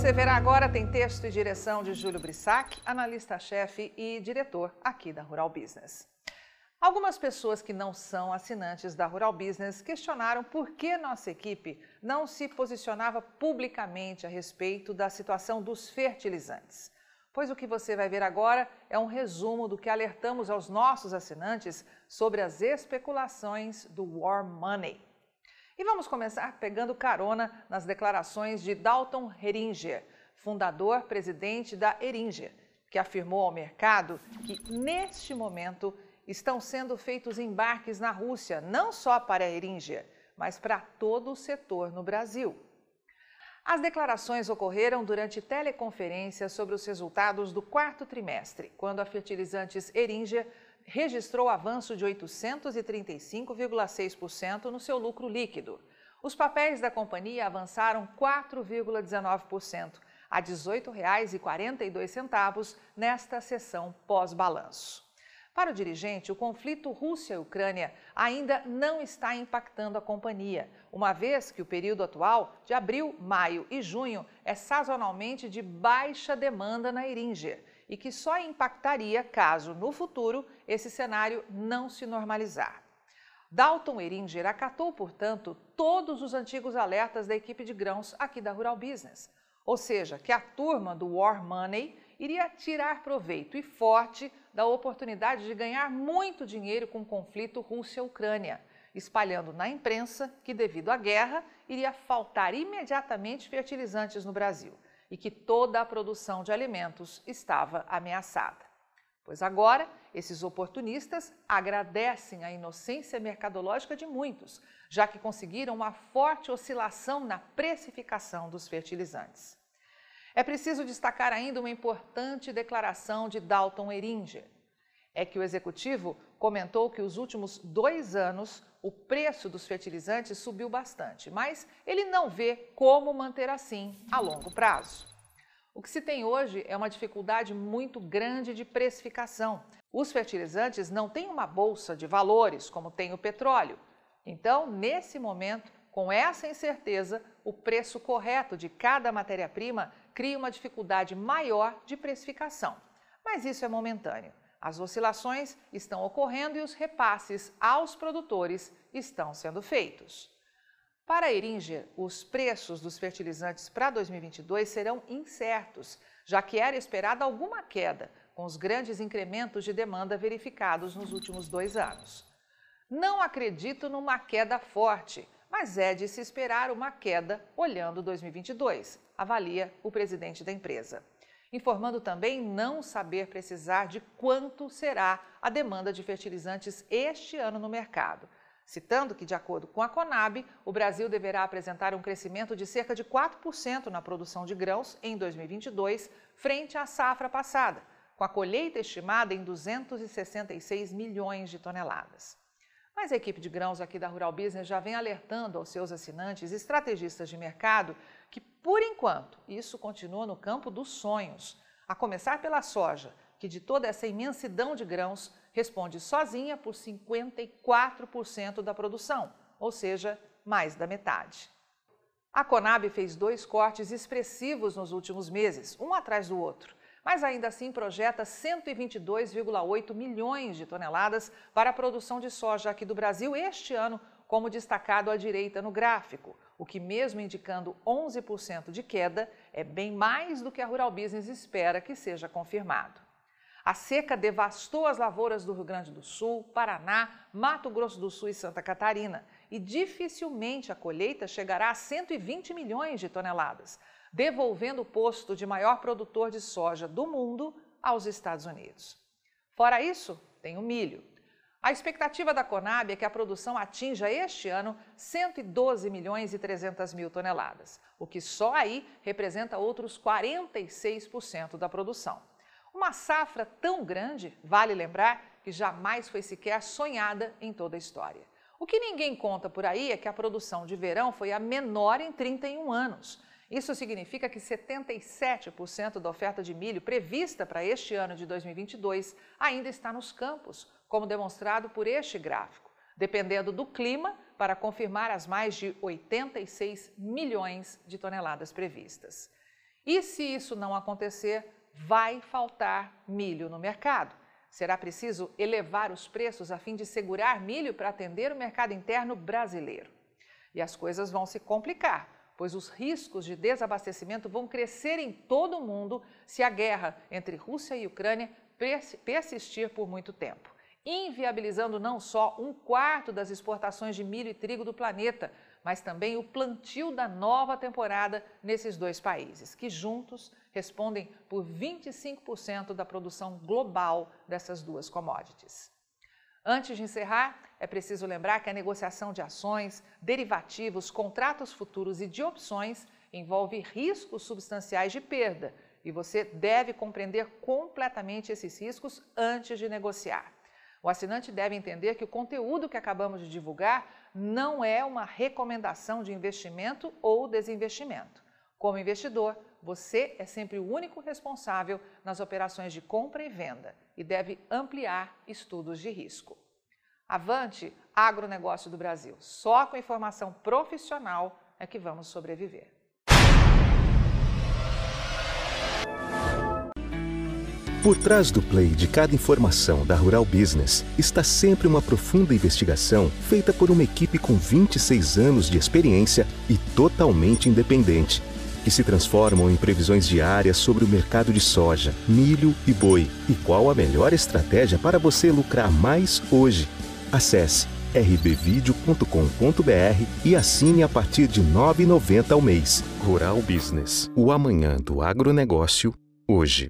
você verá agora tem texto e direção de Júlio Brissac, analista-chefe e diretor aqui da Rural Business. Algumas pessoas que não são assinantes da Rural Business questionaram por que nossa equipe não se posicionava publicamente a respeito da situação dos fertilizantes. Pois o que você vai ver agora é um resumo do que alertamos aos nossos assinantes sobre as especulações do War Money. E vamos começar pegando carona nas declarações de Dalton Heringer, fundador presidente da Heringer, que afirmou ao mercado que, neste momento, estão sendo feitos embarques na Rússia, não só para a Heringer, mas para todo o setor no Brasil. As declarações ocorreram durante teleconferência sobre os resultados do quarto trimestre, quando a Fertilizantes Heringer registrou avanço de 835,6% no seu lucro líquido. Os papéis da companhia avançaram 4,19% a R$ 18,42 nesta sessão pós-balanço. Para o dirigente, o conflito Rússia-Ucrânia ainda não está impactando a companhia, uma vez que o período atual, de abril, maio e junho, é sazonalmente de baixa demanda na Eringer e que só impactaria caso, no futuro, esse cenário não se normalizar. Dalton Eringer acatou, portanto, todos os antigos alertas da equipe de grãos aqui da Rural Business, ou seja, que a turma do War Money iria tirar proveito e forte da oportunidade de ganhar muito dinheiro com o conflito Rússia-Ucrânia, espalhando na imprensa que, devido à guerra, iria faltar imediatamente fertilizantes no Brasil e que toda a produção de alimentos estava ameaçada. Pois agora, esses oportunistas agradecem a inocência mercadológica de muitos, já que conseguiram uma forte oscilação na precificação dos fertilizantes. É preciso destacar ainda uma importante declaração de Dalton Eringer. É que o executivo comentou que os últimos dois anos o preço dos fertilizantes subiu bastante, mas ele não vê como manter assim a longo prazo. O que se tem hoje é uma dificuldade muito grande de precificação. Os fertilizantes não têm uma bolsa de valores como tem o petróleo. Então, nesse momento, com essa incerteza, o preço correto de cada matéria-prima cria uma dificuldade maior de precificação. Mas isso é momentâneo. As oscilações estão ocorrendo e os repasses aos produtores estão sendo feitos. Para Eringer, os preços dos fertilizantes para 2022 serão incertos, já que era esperada alguma queda, com os grandes incrementos de demanda verificados nos últimos dois anos. Não acredito numa queda forte, mas é de se esperar uma queda olhando 2022, avalia o presidente da empresa informando também não saber precisar de quanto será a demanda de fertilizantes este ano no mercado. Citando que, de acordo com a Conab, o Brasil deverá apresentar um crescimento de cerca de 4% na produção de grãos em 2022, frente à safra passada, com a colheita estimada em 266 milhões de toneladas. Mas a equipe de grãos aqui da Rural Business já vem alertando aos seus assinantes e estrategistas de mercado que, por enquanto, isso continua no campo dos sonhos, a começar pela soja, que de toda essa imensidão de grãos responde sozinha por 54% da produção, ou seja, mais da metade. A Conab fez dois cortes expressivos nos últimos meses, um atrás do outro, mas ainda assim projeta 122,8 milhões de toneladas para a produção de soja aqui do Brasil este ano, como destacado à direita no gráfico, o que, mesmo indicando 11% de queda, é bem mais do que a Rural Business espera que seja confirmado. A seca devastou as lavouras do Rio Grande do Sul, Paraná, Mato Grosso do Sul e Santa Catarina, e dificilmente a colheita chegará a 120 milhões de toneladas, devolvendo o posto de maior produtor de soja do mundo aos Estados Unidos. Fora isso, tem o milho. A expectativa da Conab é que a produção atinja este ano 112 milhões e 300 mil toneladas, o que só aí representa outros 46% da produção. Uma safra tão grande, vale lembrar, que jamais foi sequer sonhada em toda a história. O que ninguém conta por aí é que a produção de verão foi a menor em 31 anos. Isso significa que 77% da oferta de milho prevista para este ano de 2022 ainda está nos campos, como demonstrado por este gráfico, dependendo do clima para confirmar as mais de 86 milhões de toneladas previstas. E se isso não acontecer, vai faltar milho no mercado. Será preciso elevar os preços a fim de segurar milho para atender o mercado interno brasileiro. E as coisas vão se complicar, pois os riscos de desabastecimento vão crescer em todo o mundo se a guerra entre Rússia e Ucrânia persistir por muito tempo, inviabilizando não só um quarto das exportações de milho e trigo do planeta, mas também o plantio da nova temporada nesses dois países, que juntos respondem por 25% da produção global dessas duas commodities. Antes de encerrar, é preciso lembrar que a negociação de ações, derivativos, contratos futuros e de opções envolve riscos substanciais de perda e você deve compreender completamente esses riscos antes de negociar. O assinante deve entender que o conteúdo que acabamos de divulgar não é uma recomendação de investimento ou desinvestimento. Como investidor, você é sempre o único responsável nas operações de compra e venda e deve ampliar estudos de risco. Avante, agronegócio do Brasil. Só com informação profissional é que vamos sobreviver. Por trás do play de cada informação da Rural Business está sempre uma profunda investigação feita por uma equipe com 26 anos de experiência e totalmente independente, que se transformam em previsões diárias sobre o mercado de soja, milho e boi e qual a melhor estratégia para você lucrar mais hoje. Acesse rbvideo.com.br e assine a partir de R$ 9,90 ao mês. Rural Business, o amanhã do agronegócio, hoje.